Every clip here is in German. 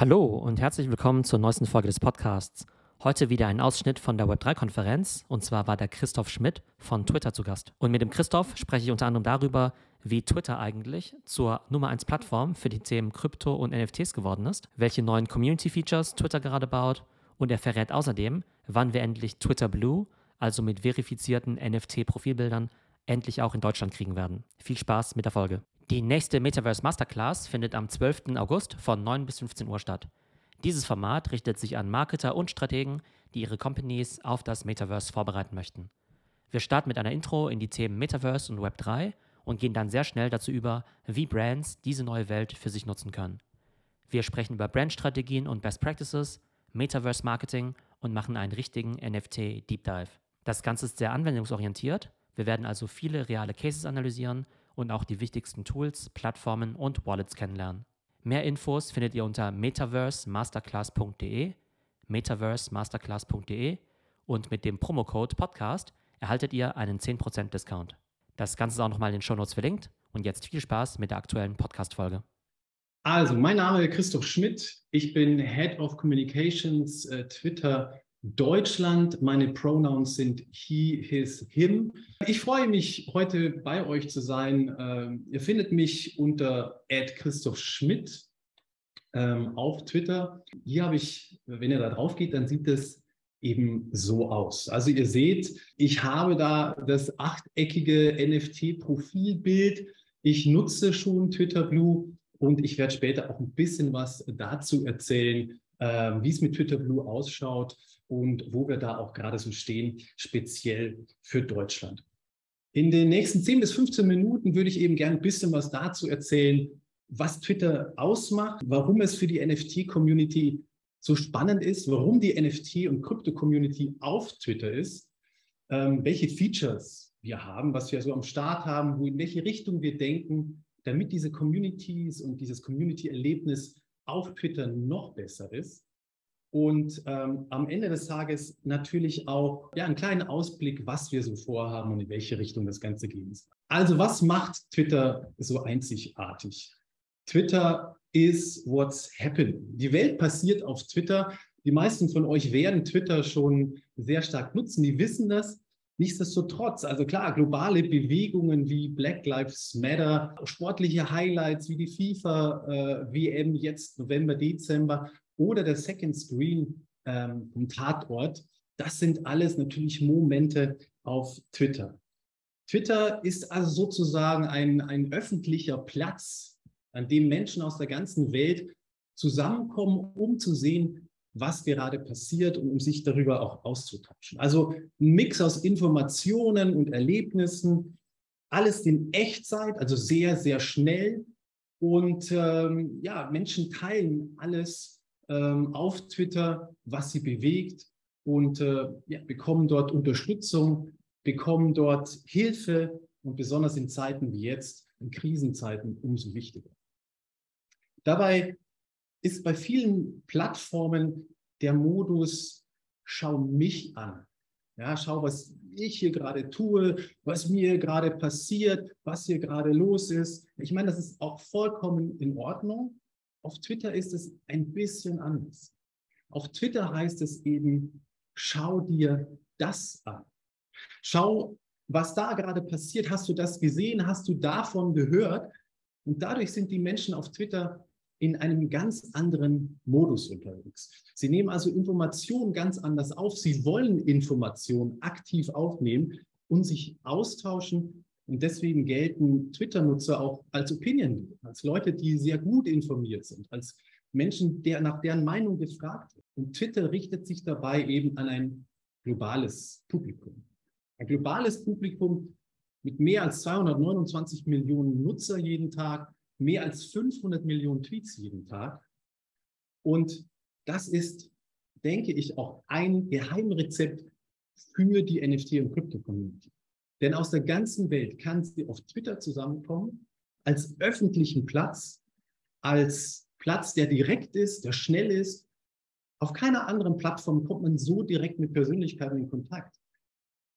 Hallo und herzlich willkommen zur neuesten Folge des Podcasts. Heute wieder ein Ausschnitt von der Web3-Konferenz und zwar war der Christoph Schmidt von Twitter zu Gast. Und mit dem Christoph spreche ich unter anderem darüber, wie Twitter eigentlich zur Nummer 1 Plattform für die Themen Krypto und NFTs geworden ist, welche neuen Community-Features Twitter gerade baut und er verrät außerdem, wann wir endlich Twitter Blue, also mit verifizierten NFT-Profilbildern, endlich auch in Deutschland kriegen werden. Viel Spaß mit der Folge. Die nächste Metaverse Masterclass findet am 12. August von 9 bis 15 Uhr statt. Dieses Format richtet sich an Marketer und Strategen, die ihre Companies auf das Metaverse vorbereiten möchten. Wir starten mit einer Intro in die Themen Metaverse und Web3 und gehen dann sehr schnell dazu über, wie Brands diese neue Welt für sich nutzen können. Wir sprechen über Brandstrategien und Best Practices, Metaverse Marketing und machen einen richtigen NFT Deep Dive. Das Ganze ist sehr anwendungsorientiert. Wir werden also viele reale Cases analysieren und auch die wichtigsten Tools, Plattformen und Wallets kennenlernen. Mehr Infos findet ihr unter metaversemasterclass.de, metaversemasterclass.de und mit dem Promocode Podcast erhaltet ihr einen 10% Discount. Das Ganze ist auch nochmal in den Shownotes verlinkt und jetzt viel Spaß mit der aktuellen Podcast-Folge. Also, mein Name ist Christoph Schmidt. Ich bin Head of Communications äh, Twitter Deutschland. Meine Pronouns sind he, his, him. Ich freue mich, heute bei euch zu sein. Ähm, ihr findet mich unter Christoph Schmidt ähm, auf Twitter. Hier habe ich, wenn ihr da drauf geht, dann sieht es eben so aus. Also ihr seht, ich habe da das achteckige NFT-Profilbild. Ich nutze schon Twitter Blue und ich werde später auch ein bisschen was dazu erzählen, äh, wie es mit Twitter Blue ausschaut und wo wir da auch gerade so stehen, speziell für Deutschland. In den nächsten 10 bis 15 Minuten würde ich eben gerne ein bisschen was dazu erzählen, was Twitter ausmacht, warum es für die NFT-Community so spannend ist, warum die NFT- und Krypto-Community auf Twitter ist, ähm, welche Features wir haben, was wir so am Start haben, wo in welche Richtung wir denken, damit diese Communities und dieses Community-Erlebnis auf Twitter noch besser ist und ähm, am Ende des Tages natürlich auch ja, einen kleinen Ausblick, was wir so vorhaben und in welche Richtung das Ganze gehen soll. Also was macht Twitter so einzigartig? Twitter is what's happening. Die Welt passiert auf Twitter. Die meisten von euch werden Twitter schon sehr stark nutzen. Die wissen das. Nichtsdestotrotz, also klar, globale Bewegungen wie Black Lives Matter, sportliche Highlights wie die FIFA-WM äh, jetzt November, Dezember oder der Second Screen ähm, vom Tatort, das sind alles natürlich Momente auf Twitter. Twitter ist also sozusagen ein, ein öffentlicher Platz, an dem Menschen aus der ganzen Welt zusammenkommen, um zu sehen, was gerade passiert und um sich darüber auch auszutauschen. Also ein Mix aus Informationen und Erlebnissen, alles in Echtzeit, also sehr, sehr schnell. Und ähm, ja, Menschen teilen alles ähm, auf Twitter, was sie bewegt und äh, ja, bekommen dort Unterstützung, bekommen dort Hilfe und besonders in Zeiten wie jetzt, in Krisenzeiten, umso wichtiger. Dabei ist bei vielen Plattformen der Modus, schau mich an. Ja, schau, was ich hier gerade tue, was mir gerade passiert, was hier gerade los ist. Ich meine, das ist auch vollkommen in Ordnung. Auf Twitter ist es ein bisschen anders. Auf Twitter heißt es eben, schau dir das an. Schau, was da gerade passiert. Hast du das gesehen? Hast du davon gehört? Und dadurch sind die Menschen auf Twitter in einem ganz anderen Modus unterwegs. Sie nehmen also Informationen ganz anders auf. Sie wollen Informationen aktiv aufnehmen und sich austauschen und deswegen gelten Twitter-Nutzer auch als Opinion, als Leute, die sehr gut informiert sind, als Menschen, der nach deren Meinung gefragt wird. Und Twitter richtet sich dabei eben an ein globales Publikum. Ein globales Publikum mit mehr als 229 Millionen Nutzer jeden Tag, mehr als 500 Millionen Tweets jeden Tag. Und das ist, denke ich, auch ein Geheimrezept für die NFT- und Krypto-Community. Denn aus der ganzen Welt kann sie auf Twitter zusammenkommen, als öffentlichen Platz, als Platz, der direkt ist, der schnell ist. Auf keiner anderen Plattform kommt man so direkt mit Persönlichkeiten in Kontakt.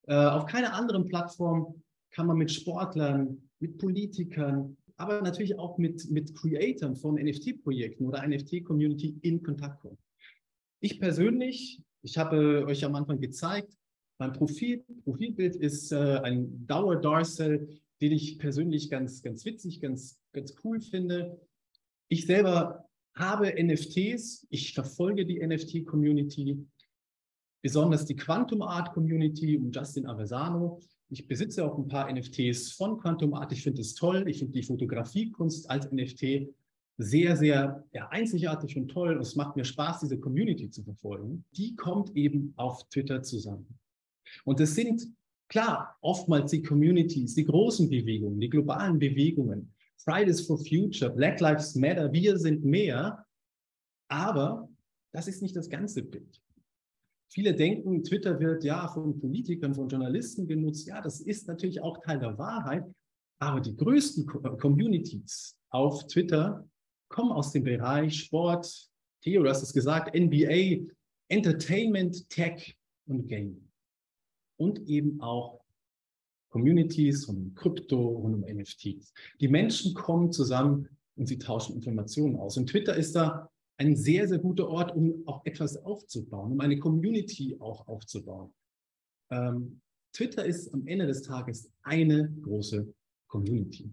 Äh, auf keiner anderen Plattform kann man mit Sportlern, mit Politikern, aber natürlich auch mit, mit Creatern von NFT-Projekten oder NFT-Community in Kontakt kommen. Ich persönlich, ich habe euch am Anfang gezeigt, mein Profil, Profilbild ist äh, ein Dauer-Darcel, den ich persönlich ganz, ganz witzig, ganz, ganz cool finde. Ich selber habe NFTs, ich verfolge die NFT-Community, besonders die Quantum Art Community um Justin Aversano. Ich besitze auch ein paar NFTs von Quantum Art. Ich finde es toll. Ich finde die Fotografiekunst als NFT sehr, sehr ja, einzigartig und toll. Und es macht mir Spaß, diese Community zu verfolgen. Die kommt eben auf Twitter zusammen. Und es sind klar oftmals die Communities, die großen Bewegungen, die globalen Bewegungen, Fridays for Future, Black Lives Matter, wir sind mehr. Aber das ist nicht das ganze Bild. Viele denken, Twitter wird ja von Politikern, von Journalisten genutzt. Ja, das ist natürlich auch Teil der Wahrheit. Aber die größten Communities auf Twitter kommen aus dem Bereich Sport, Theo, du hast es gesagt, NBA, Entertainment, Tech und Gaming. Und eben auch Communities, um Krypto und um NFTs. Die Menschen kommen zusammen und sie tauschen Informationen aus. Und Twitter ist da ein sehr, sehr guter Ort, um auch etwas aufzubauen, um eine Community auch aufzubauen. Ähm, Twitter ist am Ende des Tages eine große Community.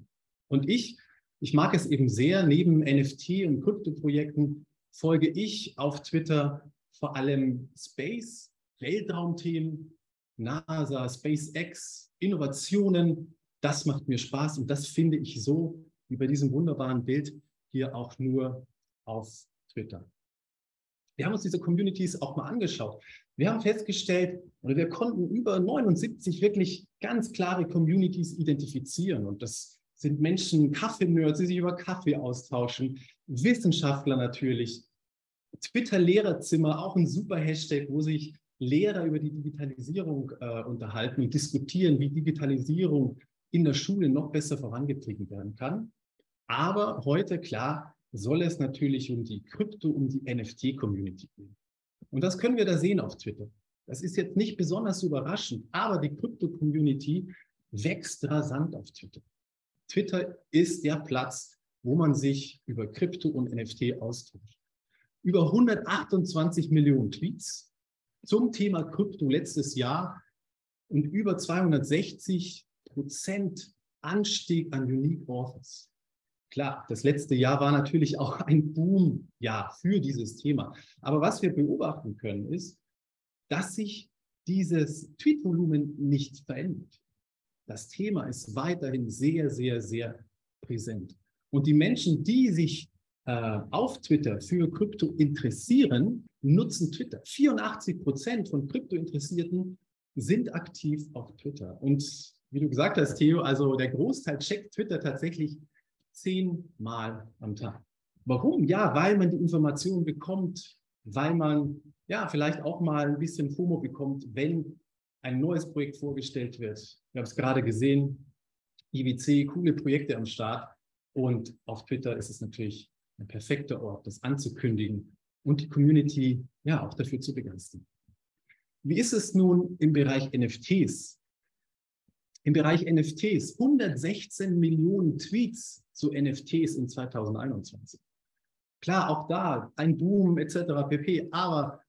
Und ich, ich mag es eben sehr, neben NFT und Krypto-Projekten folge ich auf Twitter vor allem Space, Weltraumthemen, NASA, SpaceX, Innovationen, das macht mir Spaß und das finde ich so wie bei diesem wunderbaren Bild hier auch nur auf Twitter. Wir haben uns diese Communities auch mal angeschaut. Wir haben festgestellt, oder wir konnten über 79 wirklich ganz klare Communities identifizieren. Und das sind Menschen, Kaffee-Nerds, die sich über Kaffee austauschen, Wissenschaftler natürlich, Twitter-Lehrerzimmer, auch ein super Hashtag, wo sich Lehrer über die Digitalisierung äh, unterhalten und diskutieren, wie Digitalisierung in der Schule noch besser vorangetrieben werden kann. Aber heute, klar, soll es natürlich um die Krypto, um die NFT-Community gehen. Und das können wir da sehen auf Twitter. Das ist jetzt nicht besonders überraschend, aber die Krypto-Community wächst rasant auf Twitter. Twitter ist der Platz, wo man sich über Krypto und NFT austauscht. Über 128 Millionen Tweets, zum Thema Krypto letztes Jahr und über 260 Prozent Anstieg an Unique Authors. Klar, das letzte Jahr war natürlich auch ein Boom-Jahr für dieses Thema. Aber was wir beobachten können, ist, dass sich dieses Tweetvolumen nicht verändert. Das Thema ist weiterhin sehr, sehr, sehr präsent. Und die Menschen, die sich äh, auf Twitter für Krypto interessieren, nutzen Twitter. 84 Prozent von Krypto-Interessierten sind aktiv auf Twitter. Und wie du gesagt hast, Theo, also der Großteil checkt Twitter tatsächlich zehnmal am Tag. Warum? Ja, weil man die Informationen bekommt, weil man ja vielleicht auch mal ein bisschen FOMO bekommt, wenn ein neues Projekt vorgestellt wird. Wir haben es gerade gesehen, IWC, coole Projekte am Start. Und auf Twitter ist es natürlich ein perfekter Ort, das anzukündigen und die Community ja auch dafür zu begeistern. Wie ist es nun im Bereich NFTs? Im Bereich NFTs 116 Millionen Tweets zu NFTs in 2021. Klar, auch da ein Boom etc. pp. Aber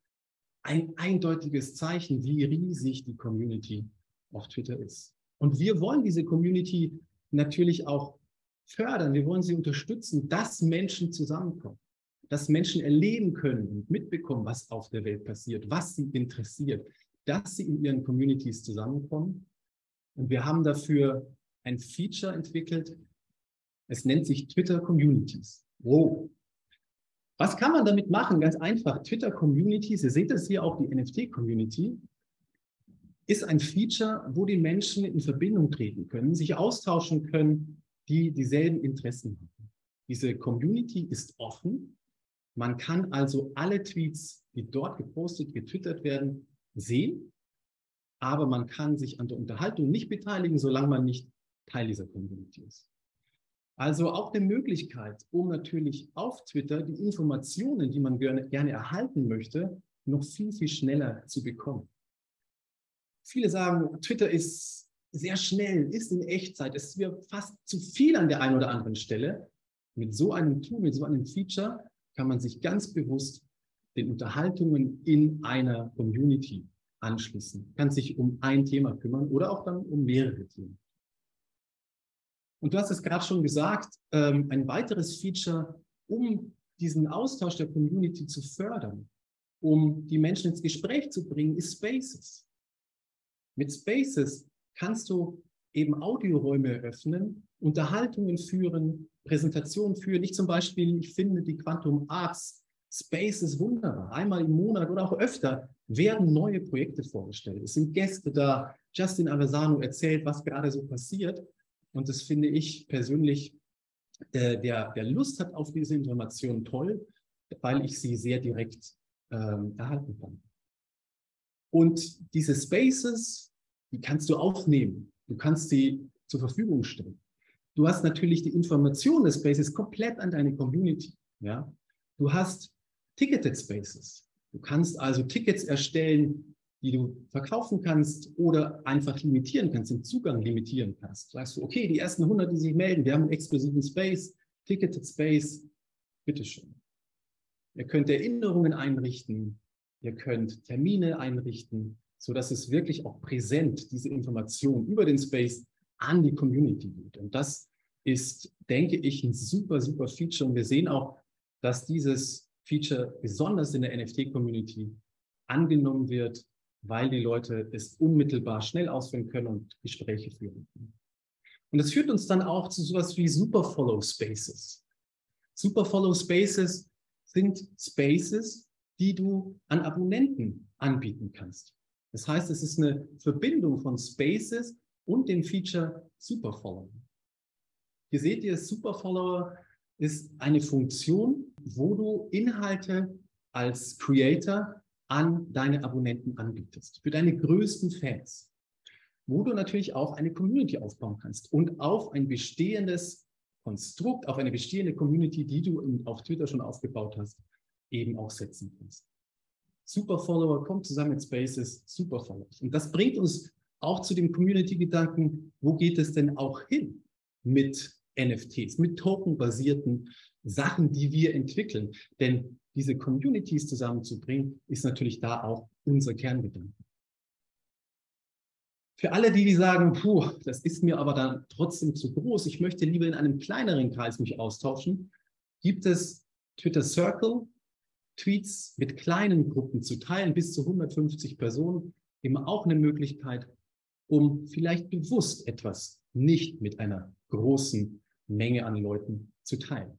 ein eindeutiges Zeichen, wie riesig die Community auf Twitter ist. Und wir wollen diese Community natürlich auch fördern, wir wollen sie unterstützen, dass Menschen zusammenkommen, dass Menschen erleben können und mitbekommen, was auf der Welt passiert, was sie interessiert, dass sie in ihren Communities zusammenkommen. Und wir haben dafür ein Feature entwickelt. Es nennt sich Twitter Communities. Wow. Was kann man damit machen? Ganz einfach. Twitter Communities, ihr seht das hier auch, die NFT Community, ist ein Feature, wo die Menschen in Verbindung treten können, sich austauschen können, die dieselben Interessen haben. Diese Community ist offen. Man kann also alle Tweets, die dort gepostet, getwittert werden, sehen. Aber man kann sich an der Unterhaltung nicht beteiligen, solange man nicht Teil dieser Community ist. Also auch eine Möglichkeit, um natürlich auf Twitter die Informationen, die man gerne, gerne erhalten möchte, noch viel, viel schneller zu bekommen. Viele sagen, Twitter ist sehr schnell, ist in Echtzeit, es mir fast zu viel an der einen oder anderen Stelle. Mit so einem Tool, mit so einem Feature kann man sich ganz bewusst den Unterhaltungen in einer Community anschließen, kann sich um ein Thema kümmern oder auch dann um mehrere Themen. Und du hast es gerade schon gesagt, ähm, ein weiteres Feature, um diesen Austausch der Community zu fördern, um die Menschen ins Gespräch zu bringen, ist Spaces. Mit Spaces kannst du eben Audioräume eröffnen, Unterhaltungen führen, Präsentationen führen. Ich zum Beispiel, ich finde die Quantum Arts Spaces wunderbar. Einmal im Monat oder auch öfter werden neue Projekte vorgestellt. Es sind Gäste da. Justin Avesano erzählt, was gerade so passiert. Und das finde ich persönlich, äh, der, der Lust hat auf diese Informationen toll, weil ich sie sehr direkt ähm, erhalten kann. Und diese Spaces, die kannst du aufnehmen. Du kannst sie zur Verfügung stellen. Du hast natürlich die Information des Spaces komplett an deine Community. Ja? Du hast Ticketed Spaces. Du kannst also Tickets erstellen, die du verkaufen kannst oder einfach limitieren kannst, den Zugang limitieren kannst. Sagst du, okay, die ersten 100, die sich melden, wir haben einen exklusiven Space, Ticketed Space, bitteschön. Ihr könnt Erinnerungen einrichten, ihr könnt Termine einrichten, so dass es wirklich auch präsent diese Information über den Space an die Community geht. Und das ist, denke ich, ein super, super Feature. Und wir sehen auch, dass dieses Feature besonders in der NFT-Community angenommen wird, weil die Leute es unmittelbar schnell ausführen können und Gespräche führen können. Und das führt uns dann auch zu sowas wie Superfollow Spaces. Superfollow Spaces sind Spaces, die du an Abonnenten anbieten kannst. Das heißt, es ist eine Verbindung von Spaces und dem Feature Superfollow. Hier seht ihr, Superfollower ist eine Funktion, wo du Inhalte als Creator an deine Abonnenten anbietest, für deine größten Fans, wo du natürlich auch eine Community aufbauen kannst und auf ein bestehendes Konstrukt, auf eine bestehende Community, die du auf Twitter schon aufgebaut hast, eben auch setzen kannst. Superfollower kommt zusammen mit Spaces, Superfollowers. Und das bringt uns auch zu dem Community-Gedanken, wo geht es denn auch hin mit NFTs, mit tokenbasierten Sachen, die wir entwickeln. Denn diese Communities zusammenzubringen, ist natürlich da auch unser Kerngedanke. Für alle, die, die sagen, puh, das ist mir aber dann trotzdem zu groß, ich möchte lieber in einem kleineren Kreis mich austauschen, gibt es Twitter Circle, Tweets mit kleinen Gruppen zu teilen, bis zu 150 Personen, eben auch eine Möglichkeit, um vielleicht bewusst etwas nicht mit einer großen Menge an Leuten zu teilen.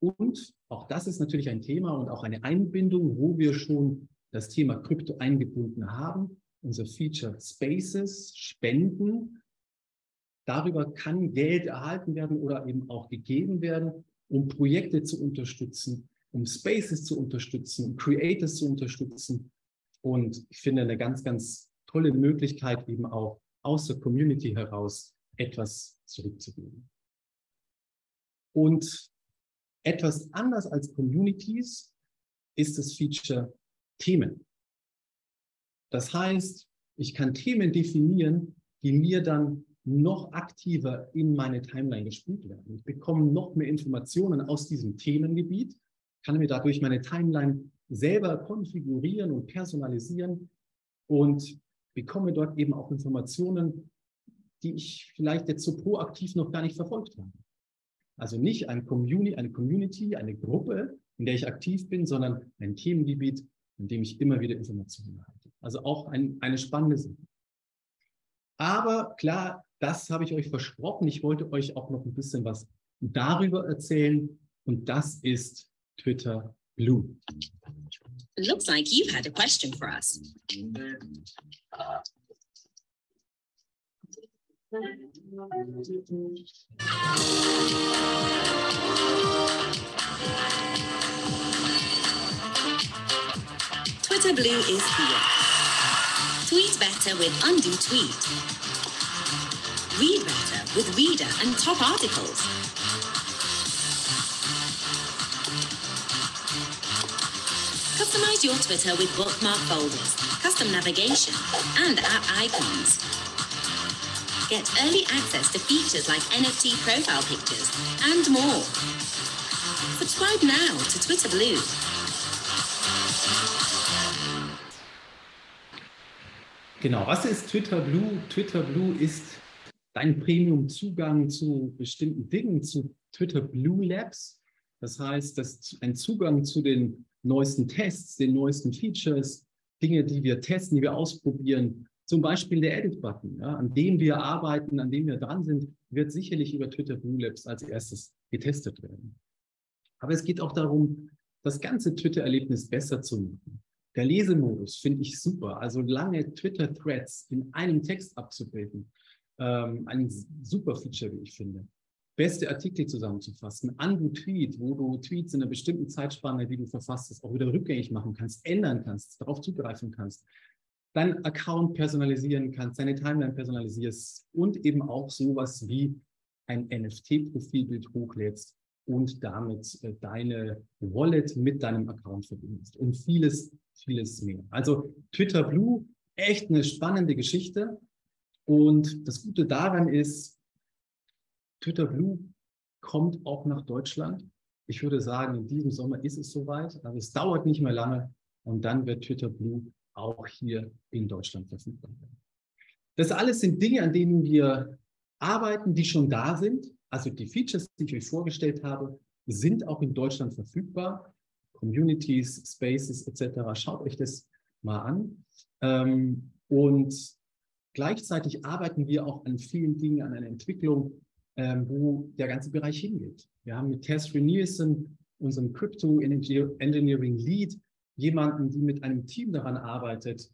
Und auch das ist natürlich ein Thema und auch eine Einbindung, wo wir schon das Thema Krypto eingebunden haben. Unser Feature Spaces, Spenden. Darüber kann Geld erhalten werden oder eben auch gegeben werden, um Projekte zu unterstützen, um Spaces zu unterstützen, um Creators zu unterstützen. Und ich finde eine ganz, ganz tolle Möglichkeit, eben auch aus der Community heraus etwas zurückzugeben. Und etwas anders als Communities ist das Feature Themen. Das heißt, ich kann Themen definieren, die mir dann noch aktiver in meine Timeline gespült werden. Ich bekomme noch mehr Informationen aus diesem Themengebiet, kann mir dadurch meine Timeline selber konfigurieren und personalisieren und bekomme dort eben auch Informationen, die ich vielleicht jetzt so proaktiv noch gar nicht verfolgt habe. Also nicht ein Community, eine Community, eine Gruppe, in der ich aktiv bin, sondern ein Themengebiet, in dem ich immer wieder Informationen erhalte. Also auch ein, eine spannende Sache. Aber klar, das habe ich euch versprochen. Ich wollte euch auch noch ein bisschen was darüber erzählen. Und das ist Twitter Blue. Looks like you've had a question for us. Twitter Blue is here. Tweet better with Undo Tweet. Read better with Reader and top articles. Customize your Twitter with bookmark folders, custom navigation, and app icons. Get early access to features like NFT profile pictures and more. Subscribe now to Twitter Blue. Genau, was ist Twitter Blue? Twitter Blue ist dein Premium-Zugang zu bestimmten Dingen, zu Twitter Blue Labs. Das heißt, das ist ein Zugang zu den neuesten Tests, den neuesten Features, Dinge, die wir testen, die wir ausprobieren. Zum Beispiel der Edit-Button, ja, an dem wir arbeiten, an dem wir dran sind, wird sicherlich über Twitter Blue Labs als erstes getestet werden. Aber es geht auch darum, das ganze Twitter-Erlebnis besser zu machen. Der Lesemodus finde ich super. Also lange Twitter-Threads in einem Text abzubilden. Ähm, ein super Feature, wie ich finde. Beste Artikel zusammenzufassen. Undo-Tweet, wo du Tweets in einer bestimmten Zeitspanne, die du verfasst hast, auch wieder rückgängig machen kannst, ändern kannst, darauf zugreifen kannst. Deinen Account personalisieren kannst, deine Timeline personalisierst und eben auch sowas wie ein NFT-Profilbild hochlädst und damit äh, deine Wallet mit deinem Account verbindest und vieles, vieles mehr. Also Twitter Blue, echt eine spannende Geschichte. Und das Gute daran ist, Twitter Blue kommt auch nach Deutschland. Ich würde sagen, in diesem Sommer ist es soweit. Also es dauert nicht mehr lange und dann wird Twitter Blue auch hier in Deutschland verfügbar sein. Das alles sind Dinge, an denen wir arbeiten, die schon da sind. Also die Features, die ich euch vorgestellt habe, sind auch in Deutschland verfügbar. Communities, Spaces etc. Schaut euch das mal an. Ähm, und gleichzeitig arbeiten wir auch an vielen Dingen, an einer Entwicklung, ähm, wo der ganze Bereich hingeht. Wir haben mit Tess Nielsen, unserem Crypto Engineering Lead, jemanden, die mit einem Team daran arbeitet,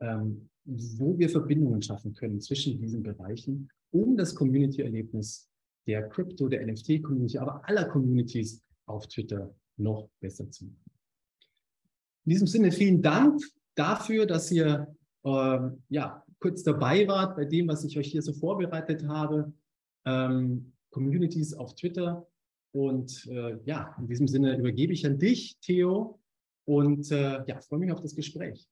ähm, wo wir Verbindungen schaffen können zwischen diesen Bereichen, um das Community-Erlebnis der Crypto, der NFT-Community, aber aller Communities auf Twitter noch besser zu machen. In diesem Sinne vielen Dank dafür, dass ihr äh, ja, kurz dabei wart bei dem, was ich euch hier so vorbereitet habe. Ähm, Communities auf Twitter. Und äh, ja, in diesem Sinne übergebe ich an dich, Theo, und äh, ja, freue mich auf das Gespräch.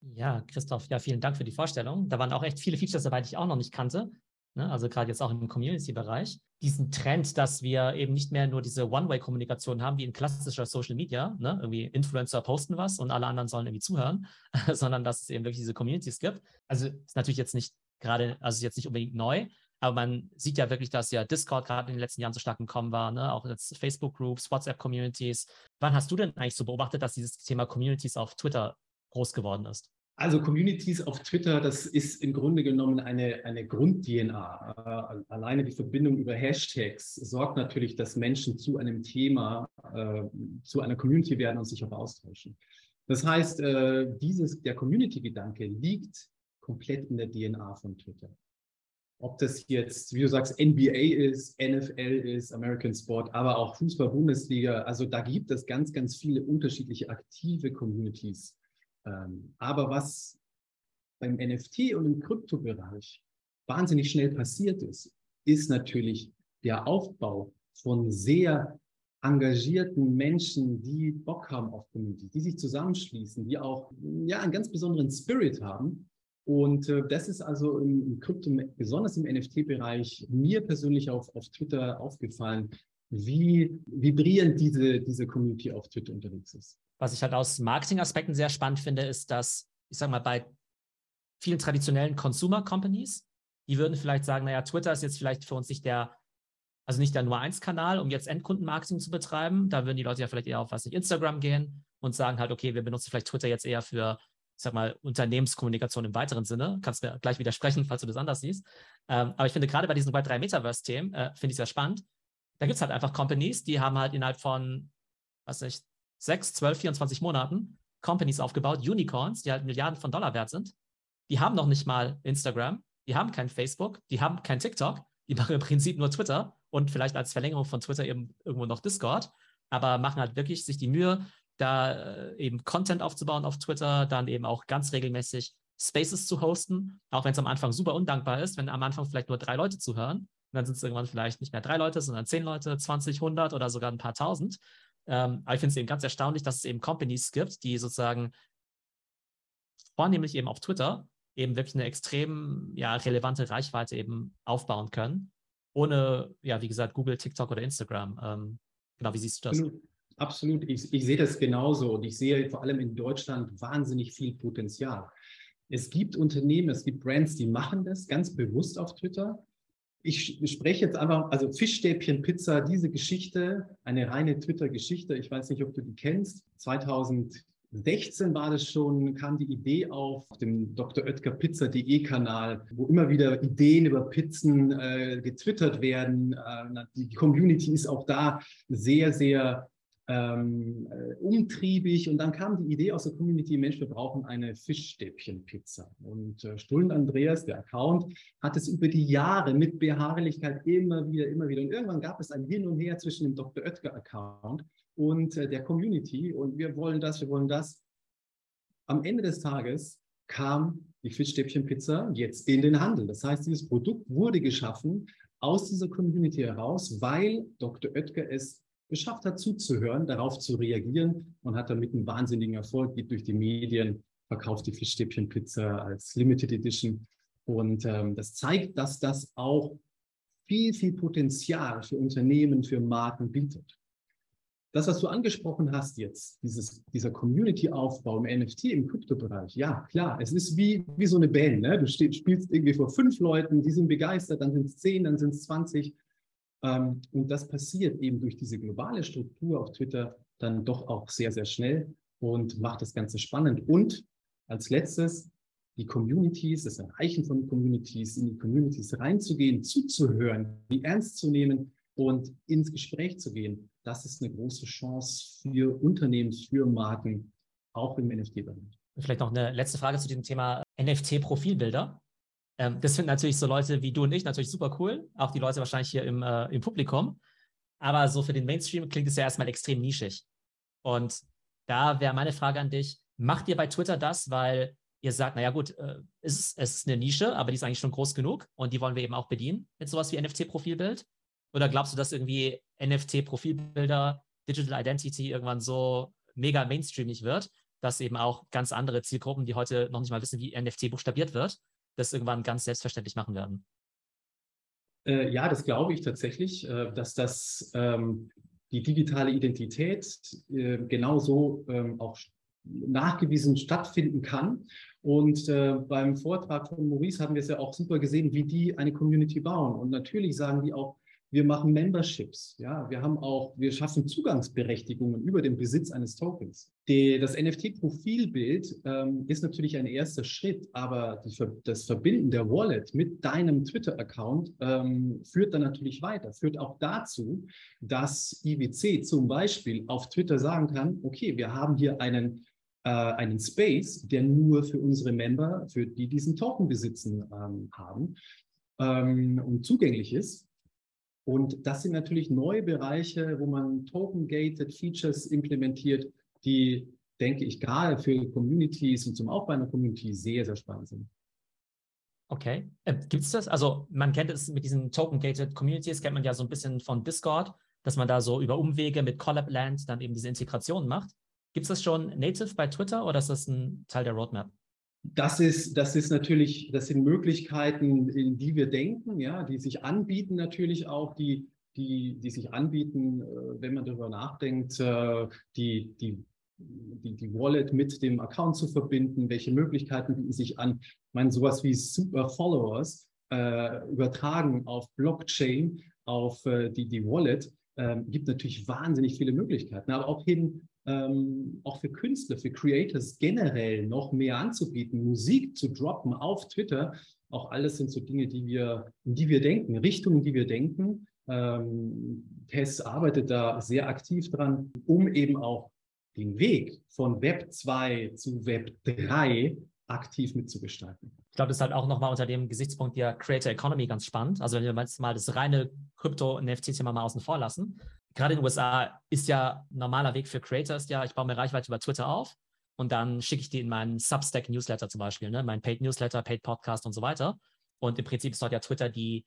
Ja, Christoph, ja, vielen Dank für die Vorstellung. Da waren auch echt viele Features dabei, die ich auch noch nicht kannte. Ne? Also gerade jetzt auch im Community-Bereich. Diesen Trend, dass wir eben nicht mehr nur diese One-Way-Kommunikation haben, wie in klassischer Social Media. Ne? Irgendwie Influencer posten was und alle anderen sollen irgendwie zuhören, sondern dass es eben wirklich diese Communities gibt. Also ist natürlich jetzt nicht gerade, also jetzt nicht unbedingt neu, aber man sieht ja wirklich, dass ja Discord gerade in den letzten Jahren so stark gekommen war, ne? auch jetzt Facebook-Groups, WhatsApp-Communities. Wann hast du denn eigentlich so beobachtet, dass dieses Thema Communities auf Twitter groß geworden ist? Also Communities auf Twitter, das ist im Grunde genommen eine, eine Grund-DNA. Äh, alleine die Verbindung über Hashtags sorgt natürlich, dass Menschen zu einem Thema, äh, zu einer Community werden und sich auch austauschen. Das heißt, äh, dieses, der Community-Gedanke liegt komplett in der DNA von Twitter. Ob das jetzt, wie du sagst, NBA ist, NFL ist, American Sport, aber auch Fußball-Bundesliga. Also da gibt es ganz, ganz viele unterschiedliche aktive Communities ähm, aber was beim NFT und im Kryptobereich wahnsinnig schnell passiert ist, ist natürlich der Aufbau von sehr engagierten Menschen, die Bock haben auf Community, die sich zusammenschließen, die auch ja einen ganz besonderen Spirit haben. Und äh, das ist also im, im Krypto, besonders im NFT-Bereich, mir persönlich auf, auf Twitter aufgefallen, wie vibrierend diese, diese Community auf Twitter unterwegs ist. Was ich halt aus Marketing-Aspekten sehr spannend finde, ist, dass, ich sag mal, bei vielen traditionellen Consumer Companies, die würden vielleicht sagen, naja, Twitter ist jetzt vielleicht für uns nicht der, also nicht der Nummer eins Kanal, um jetzt Endkundenmarketing zu betreiben. Da würden die Leute ja vielleicht eher auf was nicht Instagram gehen und sagen halt, okay, wir benutzen vielleicht Twitter jetzt eher für, ich sag mal, Unternehmenskommunikation im weiteren Sinne. Kannst mir gleich widersprechen, falls du das anders siehst. Ähm, aber ich finde gerade bei diesen Web3 Metaverse-Themen, äh, finde ich sehr spannend. Da gibt es halt einfach Companies, die haben halt innerhalb von, was weiß ich, sechs, zwölf, 24 Monaten Companies aufgebaut, Unicorns, die halt Milliarden von Dollar wert sind. Die haben noch nicht mal Instagram, die haben kein Facebook, die haben kein TikTok, die machen im Prinzip nur Twitter und vielleicht als Verlängerung von Twitter eben irgendwo noch Discord, aber machen halt wirklich sich die Mühe, da äh, eben Content aufzubauen auf Twitter, dann eben auch ganz regelmäßig Spaces zu hosten, auch wenn es am Anfang super undankbar ist, wenn am Anfang vielleicht nur drei Leute zuhören. Und dann sind es irgendwann vielleicht nicht mehr drei Leute, sondern zehn Leute, 20, 100 oder sogar ein paar tausend. Ähm, aber ich finde es eben ganz erstaunlich, dass es eben Companies gibt, die sozusagen vornehmlich eben auf Twitter eben wirklich eine extrem ja, relevante Reichweite eben aufbauen können, ohne, ja, wie gesagt, Google, TikTok oder Instagram. Ähm, genau, wie siehst du das? Absolut, ich, ich sehe das genauso und ich sehe vor allem in Deutschland wahnsinnig viel Potenzial. Es gibt Unternehmen, es gibt Brands, die machen das ganz bewusst auf Twitter. Ich spreche jetzt einfach, also Fischstäbchen Pizza, diese Geschichte, eine reine Twitter-Geschichte. Ich weiß nicht, ob du die kennst. 2016 war das schon, kam die Idee auf dem Dr. Oetker Pizza.de Kanal, wo immer wieder Ideen über Pizzen äh, getwittert werden. Äh, die Community ist auch da sehr, sehr ähm, äh, umtriebig. Und dann kam die Idee aus der Community, Mensch, wir brauchen eine Fischstäbchenpizza. Und äh, Stullen Andreas, der Account, hat es über die Jahre mit Beharrlichkeit immer wieder, immer wieder. Und irgendwann gab es ein Hin und Her zwischen dem Dr. Oetker-Account und äh, der Community. Und wir wollen das, wir wollen das. Am Ende des Tages kam die Fischstäbchenpizza jetzt in den Handel. Das heißt, dieses Produkt wurde geschaffen aus dieser Community heraus, weil Dr. Oetker es geschafft hat, zuzuhören, darauf zu reagieren und hat damit einen wahnsinnigen Erfolg, geht durch die Medien, verkauft die Fischstäbchenpizza als Limited Edition. Und ähm, das zeigt, dass das auch viel, viel Potenzial für Unternehmen, für Marken bietet. Das, was du angesprochen hast jetzt, dieses, dieser Community-Aufbau im NFT, im Kryptobereich, ja, klar, es ist wie, wie so eine Band. Ne? Du steht, spielst irgendwie vor fünf Leuten, die sind begeistert, dann sind es zehn, dann sind es zwanzig. Ähm, und das passiert eben durch diese globale Struktur auf Twitter dann doch auch sehr, sehr schnell und macht das Ganze spannend. Und als letztes, die Communities, das Erreichen von Communities, in die Communities reinzugehen, zuzuhören, die ernst zu nehmen und ins Gespräch zu gehen. Das ist eine große Chance für Unternehmen, für Marken, auch im NFT-Bereich. Vielleicht noch eine letzte Frage zu diesem Thema NFT-Profilbilder. Ähm, das finden natürlich so Leute wie du und ich natürlich super cool, auch die Leute wahrscheinlich hier im, äh, im Publikum. Aber so für den Mainstream klingt es ja erstmal extrem nischig. Und da wäre meine Frage an dich, macht ihr bei Twitter das, weil ihr sagt, naja gut, äh, es, ist, es ist eine Nische, aber die ist eigentlich schon groß genug und die wollen wir eben auch bedienen mit sowas wie NFT-Profilbild? Oder glaubst du, dass irgendwie NFT-Profilbilder, Digital Identity irgendwann so mega mainstreamig wird, dass eben auch ganz andere Zielgruppen, die heute noch nicht mal wissen, wie NFT buchstabiert wird, das irgendwann ganz selbstverständlich machen werden. Äh, ja, das glaube ich tatsächlich, äh, dass das ähm, die digitale Identität äh, genauso ähm, auch nachgewiesen stattfinden kann. Und äh, beim Vortrag von Maurice haben wir es ja auch super gesehen, wie die eine Community bauen. Und natürlich sagen die auch, wir machen Memberships. Ja, wir haben auch, wir schaffen Zugangsberechtigungen über den Besitz eines Tokens. Die, das NFT-Profilbild ähm, ist natürlich ein erster Schritt, aber die, das Verbinden der Wallet mit deinem Twitter-Account ähm, führt dann natürlich weiter. Führt auch dazu, dass IWC zum Beispiel auf Twitter sagen kann, okay, wir haben hier einen äh, einen Space, der nur für unsere Member, für die diesen Token besitzen, ähm, haben ähm, und zugänglich ist. Und das sind natürlich neue Bereiche, wo man Token-Gated Features implementiert, die, denke ich, gerade für Communities und zum Aufbau einer Community sehr, sehr spannend sind. Okay. Äh, Gibt es das? Also man kennt es mit diesen Token-Gated Communities, kennt man ja so ein bisschen von Discord, dass man da so über Umwege mit Collab-Land dann eben diese Integration macht. Gibt es das schon native bei Twitter oder ist das ein Teil der Roadmap? Das ist, das ist natürlich, das sind Möglichkeiten, in die wir denken, ja, die sich anbieten natürlich auch, die, die, die sich anbieten, äh, wenn man darüber nachdenkt, äh, die, die, die, die Wallet mit dem Account zu verbinden, welche Möglichkeiten bieten sich an. Ich meine, sowas wie Super Followers äh, übertragen auf Blockchain, auf äh, die, die Wallet, äh, gibt natürlich wahnsinnig viele Möglichkeiten, aber auch hin ähm, auch für Künstler, für Creators generell noch mehr anzubieten, Musik zu droppen auf Twitter. Auch alles sind so Dinge, die wir, in die wir denken, Richtungen, die wir denken. Ähm, Tess arbeitet da sehr aktiv dran, um eben auch den Weg von Web 2 zu Web 3 aktiv mitzugestalten. Ich glaube, das ist halt auch nochmal unter dem Gesichtspunkt der Creator Economy ganz spannend. Also wenn wir jetzt mal das reine Krypto-NFT-Thema mal außen vor lassen, gerade in den USA ist ja normaler Weg für Creators ja, ich baue mir Reichweite über Twitter auf und dann schicke ich die in meinen Substack-Newsletter zum Beispiel, ne? mein Paid-Newsletter, Paid-Podcast und so weiter. Und im Prinzip ist dort ja Twitter die,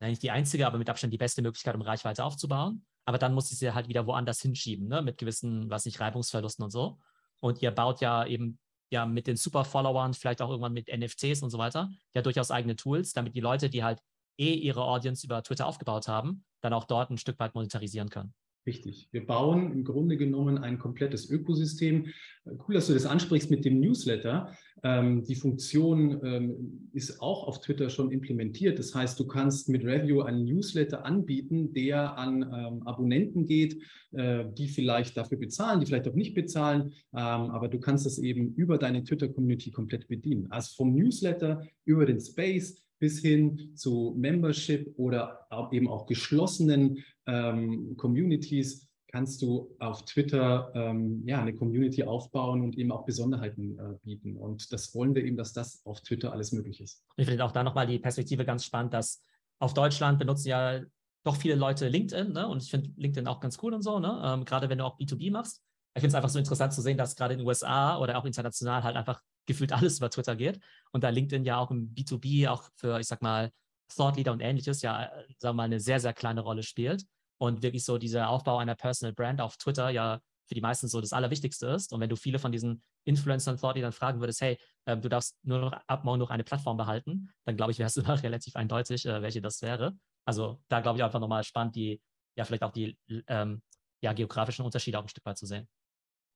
nicht die einzige, aber mit Abstand die beste Möglichkeit, um Reichweite aufzubauen. Aber dann muss ich sie halt wieder woanders hinschieben, ne? mit gewissen, was nicht, Reibungsverlusten und so. Und ihr baut ja eben ja mit den Super-Followern, vielleicht auch irgendwann mit NFTs und so weiter, ja durchaus eigene Tools, damit die Leute, die halt eh ihre Audience über Twitter aufgebaut haben, dann auch dort ein Stück weit monetarisieren können. Richtig. Wir bauen im Grunde genommen ein komplettes Ökosystem. Cool, dass du das ansprichst mit dem Newsletter. Ähm, die Funktion ähm, ist auch auf Twitter schon implementiert. Das heißt, du kannst mit Review einen Newsletter anbieten, der an ähm, Abonnenten geht, äh, die vielleicht dafür bezahlen, die vielleicht auch nicht bezahlen. Ähm, aber du kannst es eben über deine Twitter-Community komplett bedienen. Also vom Newsletter über den Space bis hin zu Membership oder eben auch geschlossenen ähm, Communities kannst du auf Twitter ähm, ja, eine Community aufbauen und eben auch Besonderheiten äh, bieten. Und das wollen wir eben, dass das auf Twitter alles möglich ist. Ich finde auch da nochmal die Perspektive ganz spannend, dass auf Deutschland benutzen ja doch viele Leute LinkedIn, ne? Und ich finde LinkedIn auch ganz cool und so, ne? Ähm, gerade wenn du auch B2B machst. Ich finde es einfach so interessant zu sehen, dass gerade in den USA oder auch international halt einfach gefühlt alles über Twitter geht. Und da LinkedIn ja auch im B2B, auch für, ich sag mal, Thought Leader und ähnliches, ja, sagen wir mal, eine sehr, sehr kleine Rolle spielt. Und wirklich so dieser Aufbau einer Personal Brand auf Twitter ja für die meisten so das Allerwichtigste ist. Und wenn du viele von diesen Influencern, Thought Leadern fragen würdest, hey, äh, du darfst nur noch ab morgen noch eine Plattform behalten, dann glaube ich, wäre es immer relativ eindeutig, äh, welche das wäre. Also da glaube ich einfach nochmal spannend, die, ja, vielleicht auch die ähm, ja, geografischen Unterschiede auch ein Stück weit zu sehen.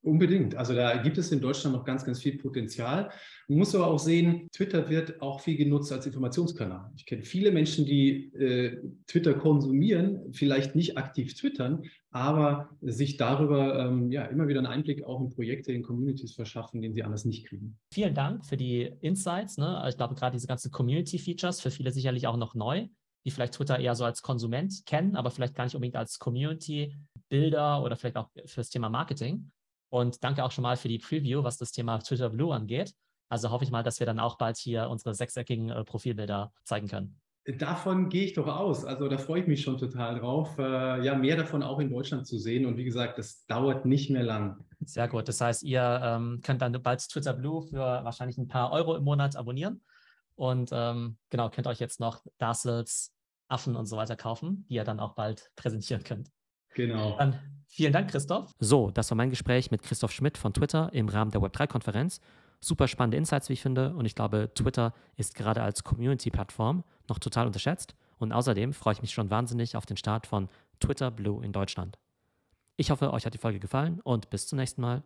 Unbedingt. Also da gibt es in Deutschland noch ganz, ganz viel Potenzial. Man muss aber auch sehen, Twitter wird auch viel genutzt als Informationskanal. Ich kenne viele Menschen, die äh, Twitter konsumieren, vielleicht nicht aktiv twittern, aber sich darüber ähm, ja immer wieder einen Einblick auch in Projekte, in Communities verschaffen, den sie anders nicht kriegen. Vielen Dank für die Insights. Ne? Ich glaube, gerade diese ganzen Community-Features, für viele sicherlich auch noch neu, die vielleicht Twitter eher so als Konsument kennen, aber vielleicht gar nicht unbedingt als Community-Bilder oder vielleicht auch fürs Thema Marketing. Und danke auch schon mal für die Preview, was das Thema Twitter Blue angeht. Also hoffe ich mal, dass wir dann auch bald hier unsere sechseckigen äh, Profilbilder zeigen können. Davon gehe ich doch aus. Also da freue ich mich schon total drauf, äh, ja, mehr davon auch in Deutschland zu sehen. Und wie gesagt, das dauert nicht mehr lang. Sehr gut. Das heißt, ihr ähm, könnt dann bald Twitter Blue für wahrscheinlich ein paar Euro im Monat abonnieren. Und ähm, genau, könnt euch jetzt noch Darsels, Affen und so weiter kaufen, die ihr dann auch bald präsentieren könnt. Genau. Dann vielen Dank, Christoph. So, das war mein Gespräch mit Christoph Schmidt von Twitter im Rahmen der Web3-Konferenz. Super spannende Insights, wie ich finde. Und ich glaube, Twitter ist gerade als Community-Plattform noch total unterschätzt. Und außerdem freue ich mich schon wahnsinnig auf den Start von Twitter Blue in Deutschland. Ich hoffe, euch hat die Folge gefallen und bis zum nächsten Mal.